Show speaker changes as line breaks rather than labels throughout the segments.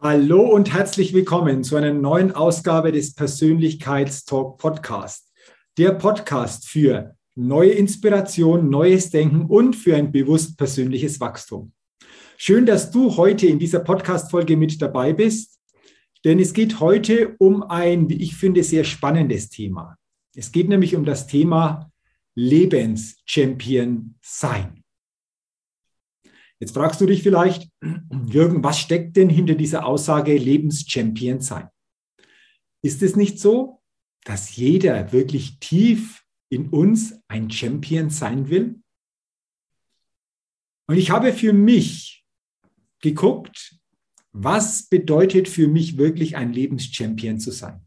Hallo und herzlich willkommen zu einer neuen Ausgabe des Persönlichkeitstalk Podcast. Der Podcast für neue Inspiration, neues Denken und für ein bewusst persönliches Wachstum. Schön, dass du heute in dieser Podcast-Folge mit dabei bist, denn es geht heute um ein, wie ich finde, sehr spannendes Thema. Es geht nämlich um das Thema Lebenschampion sein. Jetzt fragst du dich vielleicht, Jürgen, was steckt denn hinter dieser Aussage Lebenschampion sein? Ist es nicht so, dass jeder wirklich tief in uns ein Champion sein will? Und ich habe für mich geguckt, was bedeutet für mich wirklich ein Lebenschampion zu sein?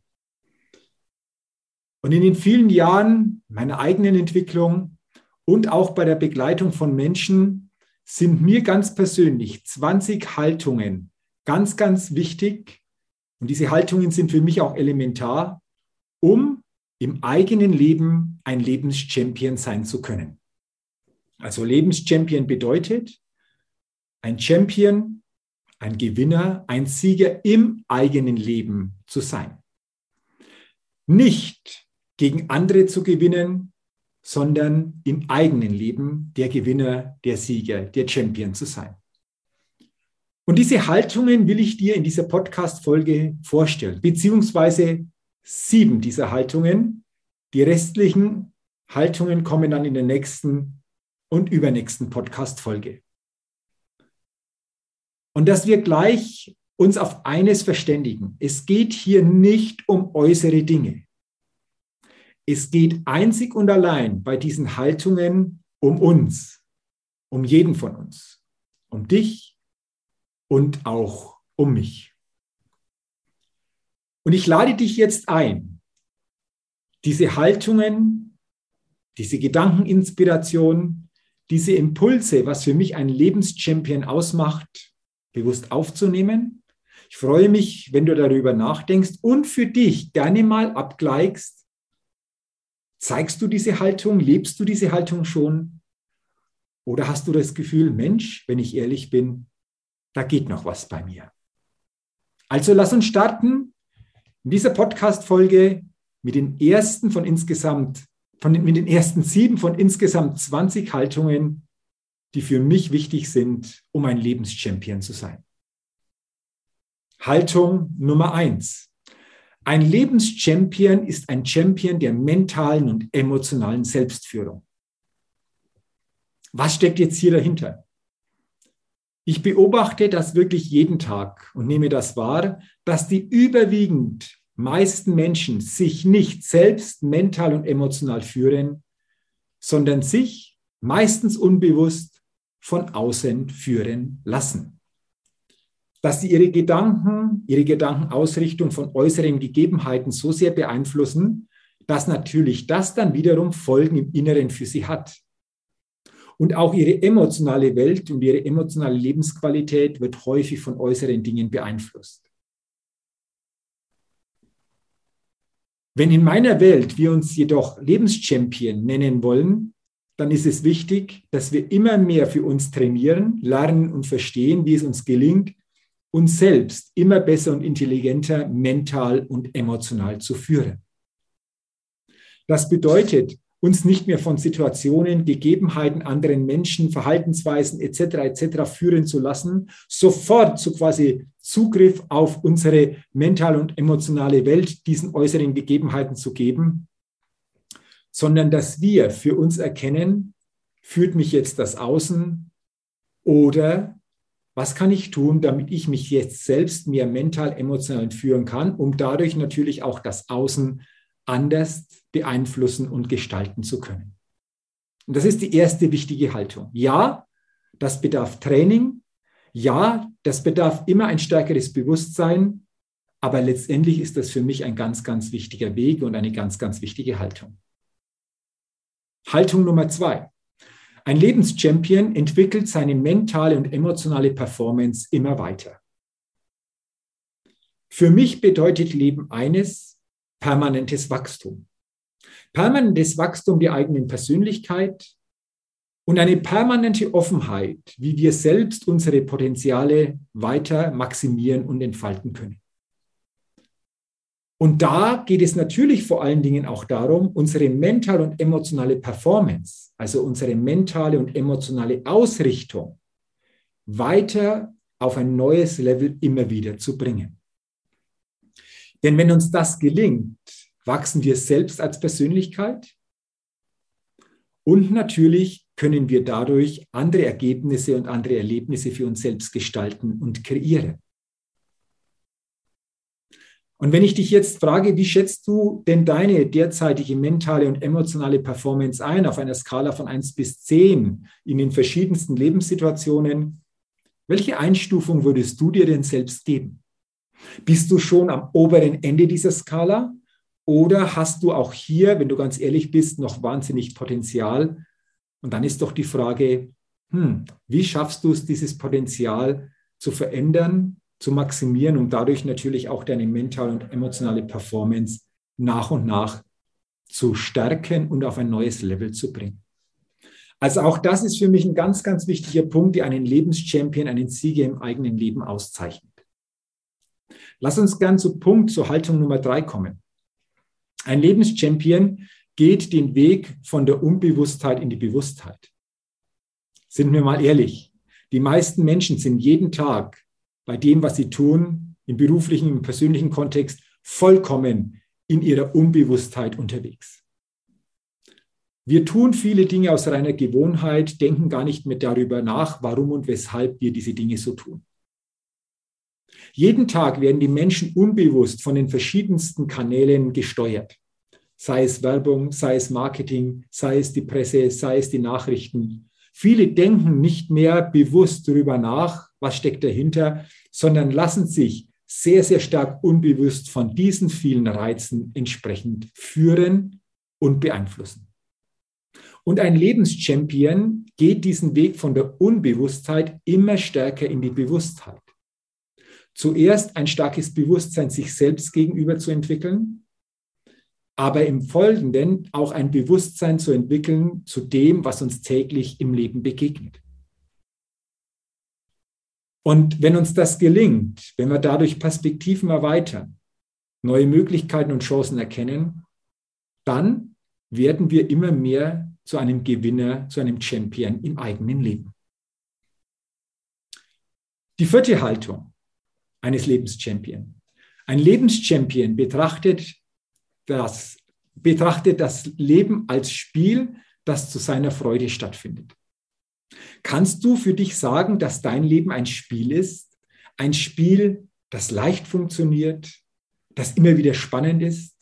Und in den vielen Jahren meiner eigenen Entwicklung und auch bei der Begleitung von Menschen sind mir ganz persönlich 20 Haltungen ganz, ganz wichtig. Und diese Haltungen sind für mich auch elementar, um im eigenen Leben ein Lebenschampion sein zu können. Also Lebenschampion bedeutet ein Champion, ein Gewinner, ein Sieger im eigenen Leben zu sein. Nicht gegen andere zu gewinnen, sondern im eigenen Leben der Gewinner, der Sieger, der Champion zu sein. Und diese Haltungen will ich dir in dieser Podcast-Folge vorstellen, beziehungsweise sieben dieser Haltungen. Die restlichen Haltungen kommen dann in der nächsten und übernächsten Podcast-Folge. Und dass wir gleich uns auf eines verständigen. Es geht hier nicht um äußere Dinge. Es geht einzig und allein bei diesen Haltungen um uns, um jeden von uns, um dich und auch um mich. Und ich lade dich jetzt ein, diese Haltungen, diese Gedankeninspiration, diese Impulse, was für mich ein Lebenschampion ausmacht, bewusst aufzunehmen. Ich freue mich, wenn du darüber nachdenkst und für dich gerne mal abgleichst, Zeigst du diese Haltung? Lebst du diese Haltung schon? Oder hast du das Gefühl, Mensch, wenn ich ehrlich bin, da geht noch was bei mir? Also lass uns starten in dieser Podcast-Folge mit den ersten von insgesamt, von den, mit den ersten sieben von insgesamt 20 Haltungen, die für mich wichtig sind, um ein Lebenschampion zu sein. Haltung Nummer eins. Ein Lebenschampion ist ein Champion der mentalen und emotionalen Selbstführung. Was steckt jetzt hier dahinter? Ich beobachte das wirklich jeden Tag und nehme das wahr, dass die überwiegend meisten Menschen sich nicht selbst mental und emotional führen, sondern sich meistens unbewusst von außen führen lassen dass sie ihre Gedanken, ihre Gedankenausrichtung von äußeren Gegebenheiten so sehr beeinflussen, dass natürlich das dann wiederum Folgen im Inneren für sie hat. Und auch ihre emotionale Welt und ihre emotionale Lebensqualität wird häufig von äußeren Dingen beeinflusst. Wenn in meiner Welt wir uns jedoch Lebenschampion nennen wollen, dann ist es wichtig, dass wir immer mehr für uns trainieren, lernen und verstehen, wie es uns gelingt, uns selbst immer besser und intelligenter mental und emotional zu führen. Das bedeutet, uns nicht mehr von Situationen, Gegebenheiten, anderen Menschen, Verhaltensweisen etc. etc. führen zu lassen, sofort zu quasi Zugriff auf unsere mentale und emotionale Welt diesen äußeren Gegebenheiten zu geben, sondern dass wir für uns erkennen, führt mich jetzt das Außen oder was kann ich tun, damit ich mich jetzt selbst mehr mental, emotional führen kann, um dadurch natürlich auch das Außen anders beeinflussen und gestalten zu können. Und das ist die erste wichtige Haltung. Ja, das bedarf Training. Ja, das bedarf immer ein stärkeres Bewusstsein. Aber letztendlich ist das für mich ein ganz, ganz wichtiger Weg und eine ganz, ganz wichtige Haltung. Haltung Nummer zwei. Ein Lebenschampion entwickelt seine mentale und emotionale Performance immer weiter. Für mich bedeutet Leben eines, permanentes Wachstum. Permanentes Wachstum der eigenen Persönlichkeit und eine permanente Offenheit, wie wir selbst unsere Potenziale weiter maximieren und entfalten können. Und da geht es natürlich vor allen Dingen auch darum, unsere mentale und emotionale Performance, also unsere mentale und emotionale Ausrichtung, weiter auf ein neues Level immer wieder zu bringen. Denn wenn uns das gelingt, wachsen wir selbst als Persönlichkeit und natürlich können wir dadurch andere Ergebnisse und andere Erlebnisse für uns selbst gestalten und kreieren. Und wenn ich dich jetzt frage, wie schätzt du denn deine derzeitige mentale und emotionale Performance ein auf einer Skala von 1 bis 10 in den verschiedensten Lebenssituationen, welche Einstufung würdest du dir denn selbst geben? Bist du schon am oberen Ende dieser Skala oder hast du auch hier, wenn du ganz ehrlich bist, noch wahnsinnig Potenzial? Und dann ist doch die Frage, hm, wie schaffst du es, dieses Potenzial zu verändern, zu maximieren, um dadurch natürlich auch deine mentale und emotionale Performance nach und nach zu stärken und auf ein neues Level zu bringen. Also auch das ist für mich ein ganz, ganz wichtiger Punkt, der einen Lebenschampion, einen Sieger im eigenen Leben auszeichnet. Lass uns gern zu Punkt, zur Haltung Nummer drei kommen. Ein Lebenschampion geht den Weg von der Unbewusstheit in die Bewusstheit. Sind wir mal ehrlich, die meisten Menschen sind jeden Tag bei dem, was sie tun, im beruflichen, im persönlichen Kontext, vollkommen in ihrer Unbewusstheit unterwegs. Wir tun viele Dinge aus reiner Gewohnheit, denken gar nicht mehr darüber nach, warum und weshalb wir diese Dinge so tun. Jeden Tag werden die Menschen unbewusst von den verschiedensten Kanälen gesteuert. Sei es Werbung, sei es Marketing, sei es die Presse, sei es die Nachrichten. Viele denken nicht mehr bewusst darüber nach, was steckt dahinter, sondern lassen sich sehr, sehr stark unbewusst von diesen vielen Reizen entsprechend führen und beeinflussen. Und ein Lebenschampion geht diesen Weg von der Unbewusstheit immer stärker in die Bewusstheit. Zuerst ein starkes Bewusstsein sich selbst gegenüber zu entwickeln, aber im Folgenden auch ein Bewusstsein zu entwickeln zu dem, was uns täglich im Leben begegnet. Und wenn uns das gelingt, wenn wir dadurch Perspektiven erweitern, neue Möglichkeiten und Chancen erkennen, dann werden wir immer mehr zu einem Gewinner, zu einem Champion im eigenen Leben. Die vierte Haltung eines Lebenschampions. Ein Lebenschampion betrachtet das, betrachtet das Leben als Spiel, das zu seiner Freude stattfindet. Kannst du für dich sagen, dass dein Leben ein Spiel ist? Ein Spiel, das leicht funktioniert, das immer wieder spannend ist,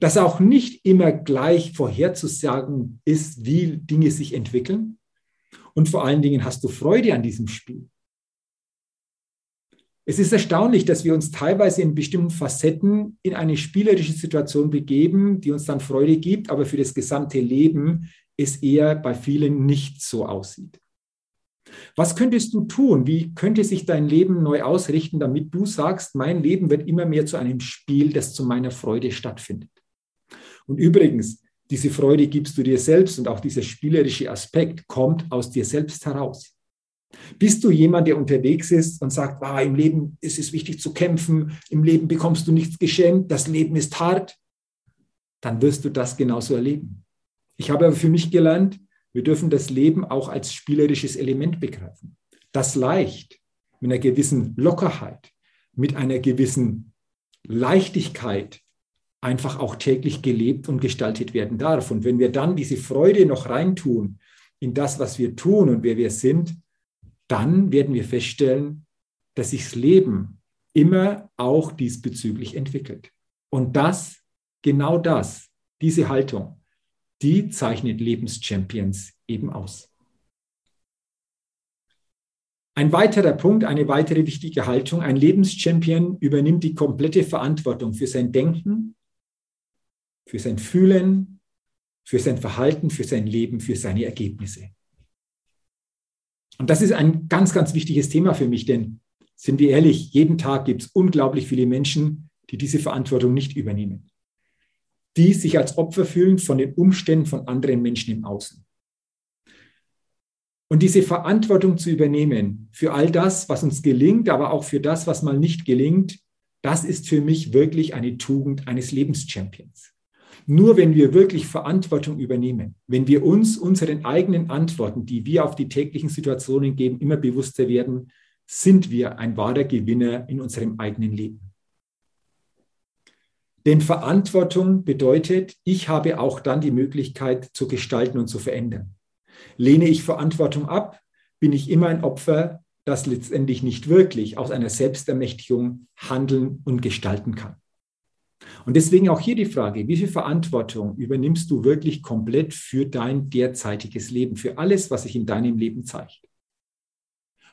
das auch nicht immer gleich vorherzusagen ist, wie Dinge sich entwickeln? Und vor allen Dingen hast du Freude an diesem Spiel. Es ist erstaunlich, dass wir uns teilweise in bestimmten Facetten in eine spielerische Situation begeben, die uns dann Freude gibt, aber für das gesamte Leben es eher bei vielen nicht so aussieht. Was könntest du tun? Wie könnte sich dein Leben neu ausrichten, damit du sagst, mein Leben wird immer mehr zu einem Spiel, das zu meiner Freude stattfindet? Und übrigens, diese Freude gibst du dir selbst und auch dieser spielerische Aspekt kommt aus dir selbst heraus. Bist du jemand, der unterwegs ist und sagt, ah, im Leben ist es wichtig zu kämpfen, im Leben bekommst du nichts geschenkt, das Leben ist hart, dann wirst du das genauso erleben. Ich habe aber für mich gelernt, wir dürfen das Leben auch als spielerisches Element begreifen. Das leicht, mit einer gewissen Lockerheit, mit einer gewissen Leichtigkeit einfach auch täglich gelebt und gestaltet werden darf. Und wenn wir dann diese Freude noch reintun in das, was wir tun und wer wir sind, dann werden wir feststellen, dass sich das Leben immer auch diesbezüglich entwickelt. Und das, genau das, diese Haltung, die zeichnet Lebenschampions eben aus. Ein weiterer Punkt, eine weitere wichtige Haltung, ein Lebenschampion übernimmt die komplette Verantwortung für sein Denken, für sein Fühlen, für sein Verhalten, für sein Leben, für seine Ergebnisse. Und das ist ein ganz, ganz wichtiges Thema für mich, denn sind wir ehrlich, jeden Tag gibt es unglaublich viele Menschen, die diese Verantwortung nicht übernehmen, die sich als Opfer fühlen von den Umständen von anderen Menschen im Außen. Und diese Verantwortung zu übernehmen für all das, was uns gelingt, aber auch für das, was mal nicht gelingt, das ist für mich wirklich eine Tugend eines Lebenschampions. Nur wenn wir wirklich Verantwortung übernehmen, wenn wir uns unseren eigenen Antworten, die wir auf die täglichen Situationen geben, immer bewusster werden, sind wir ein wahrer Gewinner in unserem eigenen Leben. Denn Verantwortung bedeutet, ich habe auch dann die Möglichkeit zu gestalten und zu verändern. Lehne ich Verantwortung ab, bin ich immer ein Opfer, das letztendlich nicht wirklich aus einer Selbstermächtigung handeln und gestalten kann. Und deswegen auch hier die Frage, wie viel Verantwortung übernimmst du wirklich komplett für dein derzeitiges Leben, für alles, was sich in deinem Leben zeigt?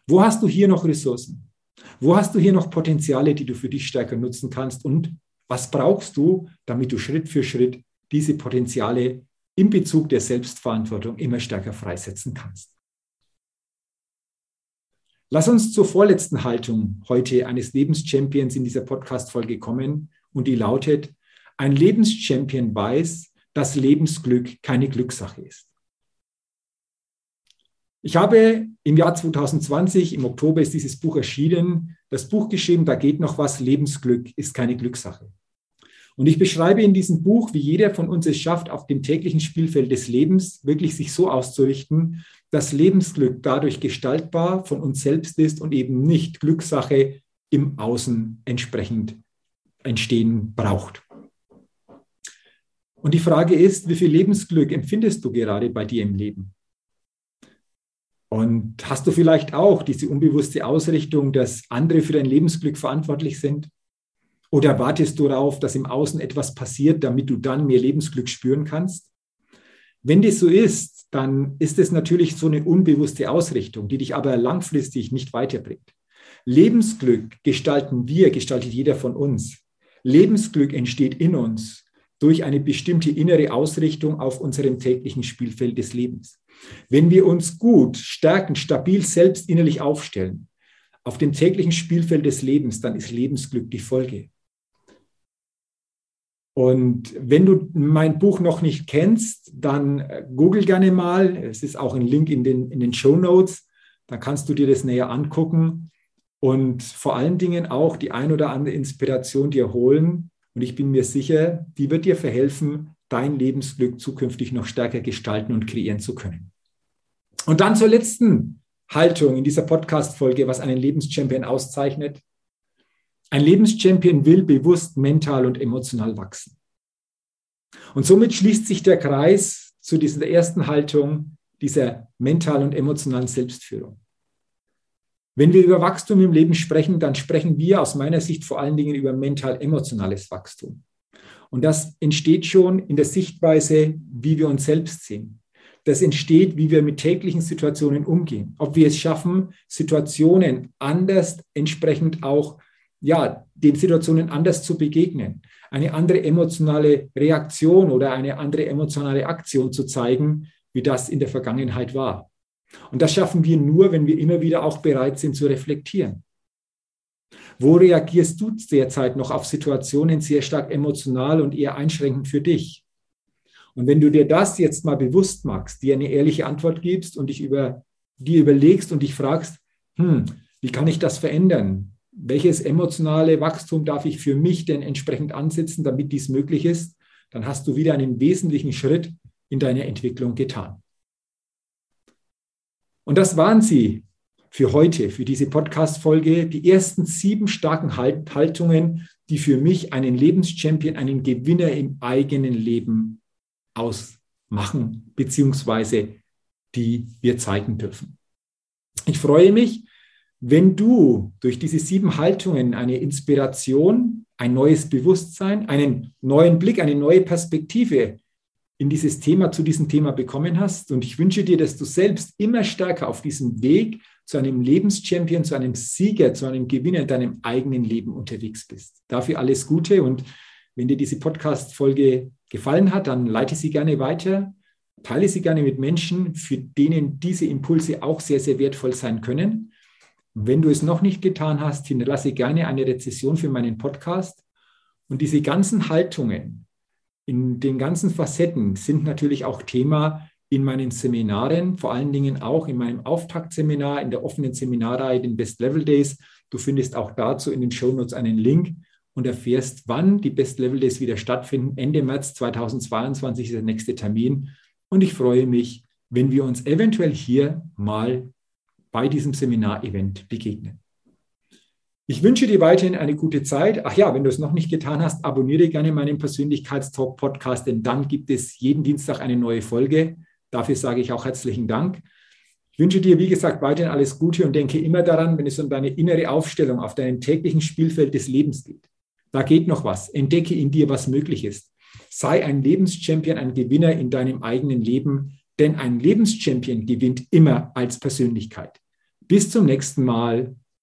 Wo hast du hier noch Ressourcen? Wo hast du hier noch Potenziale, die du für dich stärker nutzen kannst? Und was brauchst du, damit du Schritt für Schritt diese Potenziale in Bezug der Selbstverantwortung immer stärker freisetzen kannst? Lass uns zur vorletzten Haltung heute eines Lebenschampions in dieser Podcast-Folge kommen und die lautet, ein Lebenschampion weiß, dass Lebensglück keine Glückssache ist. Ich habe im Jahr 2020, im Oktober ist dieses Buch erschienen, das Buch geschrieben, da geht noch was, Lebensglück ist keine Glückssache. Und ich beschreibe in diesem Buch, wie jeder von uns es schafft, auf dem täglichen Spielfeld des Lebens wirklich sich so auszurichten, dass Lebensglück dadurch gestaltbar von uns selbst ist und eben nicht Glückssache im Außen entsprechend entstehen braucht. Und die Frage ist, wie viel Lebensglück empfindest du gerade bei dir im Leben? Und hast du vielleicht auch diese unbewusste Ausrichtung, dass andere für dein Lebensglück verantwortlich sind? Oder wartest du darauf, dass im Außen etwas passiert, damit du dann mehr Lebensglück spüren kannst? Wenn das so ist, dann ist es natürlich so eine unbewusste Ausrichtung, die dich aber langfristig nicht weiterbringt. Lebensglück gestalten wir, gestaltet jeder von uns. Lebensglück entsteht in uns durch eine bestimmte innere Ausrichtung auf unserem täglichen Spielfeld des Lebens. Wenn wir uns gut, stärken, stabil selbst innerlich aufstellen, auf dem täglichen Spielfeld des Lebens, dann ist Lebensglück die Folge. Und wenn du mein Buch noch nicht kennst, dann äh, google gerne mal. Es ist auch ein Link in den, in den Show Notes. Da kannst du dir das näher angucken und vor allen Dingen auch die ein oder andere Inspiration dir holen. Und ich bin mir sicher, die wird dir verhelfen, dein Lebensglück zukünftig noch stärker gestalten und kreieren zu können. Und dann zur letzten Haltung in dieser Podcast-Folge, was einen Lebenschampion auszeichnet. Ein Lebenschampion will bewusst mental und emotional wachsen. Und somit schließt sich der Kreis zu dieser ersten Haltung, dieser mentalen und emotionalen Selbstführung. Wenn wir über Wachstum im Leben sprechen, dann sprechen wir aus meiner Sicht vor allen Dingen über mental-emotionales Wachstum. Und das entsteht schon in der Sichtweise, wie wir uns selbst sehen. Das entsteht, wie wir mit täglichen Situationen umgehen. Ob wir es schaffen, Situationen anders entsprechend auch, ja, den Situationen anders zu begegnen, eine andere emotionale Reaktion oder eine andere emotionale Aktion zu zeigen, wie das in der Vergangenheit war. Und das schaffen wir nur, wenn wir immer wieder auch bereit sind zu reflektieren. Wo reagierst du derzeit noch auf Situationen sehr stark emotional und eher einschränkend für dich? Und wenn du dir das jetzt mal bewusst machst, dir eine ehrliche Antwort gibst und dich über, dir überlegst und dich fragst, hm, wie kann ich das verändern? Welches emotionale Wachstum darf ich für mich denn entsprechend ansetzen, damit dies möglich ist? Dann hast du wieder einen wesentlichen Schritt in deiner Entwicklung getan. Und das waren sie für heute, für diese Podcast-Folge, die ersten sieben starken Haltungen, die für mich einen Lebenschampion, einen Gewinner im eigenen Leben ausmachen, beziehungsweise die wir zeigen dürfen. Ich freue mich, wenn du durch diese sieben Haltungen eine Inspiration, ein neues Bewusstsein, einen neuen Blick, eine neue Perspektive in dieses Thema, zu diesem Thema bekommen hast. Und ich wünsche dir, dass du selbst immer stärker auf diesem Weg zu einem Lebenschampion, zu einem Sieger, zu einem Gewinner in deinem eigenen Leben unterwegs bist. Dafür alles Gute und wenn dir diese Podcast-Folge gefallen hat, dann leite sie gerne weiter, teile sie gerne mit Menschen, für denen diese Impulse auch sehr, sehr wertvoll sein können. Wenn du es noch nicht getan hast, hinterlasse gerne eine Rezession für meinen Podcast. Und diese ganzen Haltungen in den ganzen Facetten sind natürlich auch Thema in meinen Seminaren, vor allen Dingen auch in meinem Auftaktseminar, in der offenen Seminarreihe, den Best Level Days. Du findest auch dazu in den Shownotes einen Link und erfährst, wann die Best Level Days wieder stattfinden. Ende März 2022 ist der nächste Termin. Und ich freue mich, wenn wir uns eventuell hier mal bei diesem Seminarevent begegnen. Ich wünsche dir weiterhin eine gute Zeit. Ach ja, wenn du es noch nicht getan hast, abonniere gerne meinen Persönlichkeitstalk Podcast, denn dann gibt es jeden Dienstag eine neue Folge. Dafür sage ich auch herzlichen Dank. Ich wünsche dir, wie gesagt, weiterhin alles Gute und denke immer daran, wenn es um deine innere Aufstellung auf deinem täglichen Spielfeld des Lebens geht. Da geht noch was. Entdecke in dir, was möglich ist. Sei ein Lebenschampion, ein Gewinner in deinem eigenen Leben, denn ein Lebenschampion gewinnt immer als Persönlichkeit. Bis zum nächsten Mal,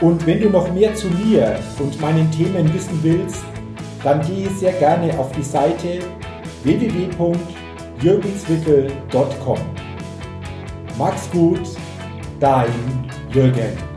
und wenn du noch mehr zu mir und meinen Themen wissen willst, dann gehe sehr gerne auf die Seite www.jürgenswickel.com. Mach's gut, dein Jürgen.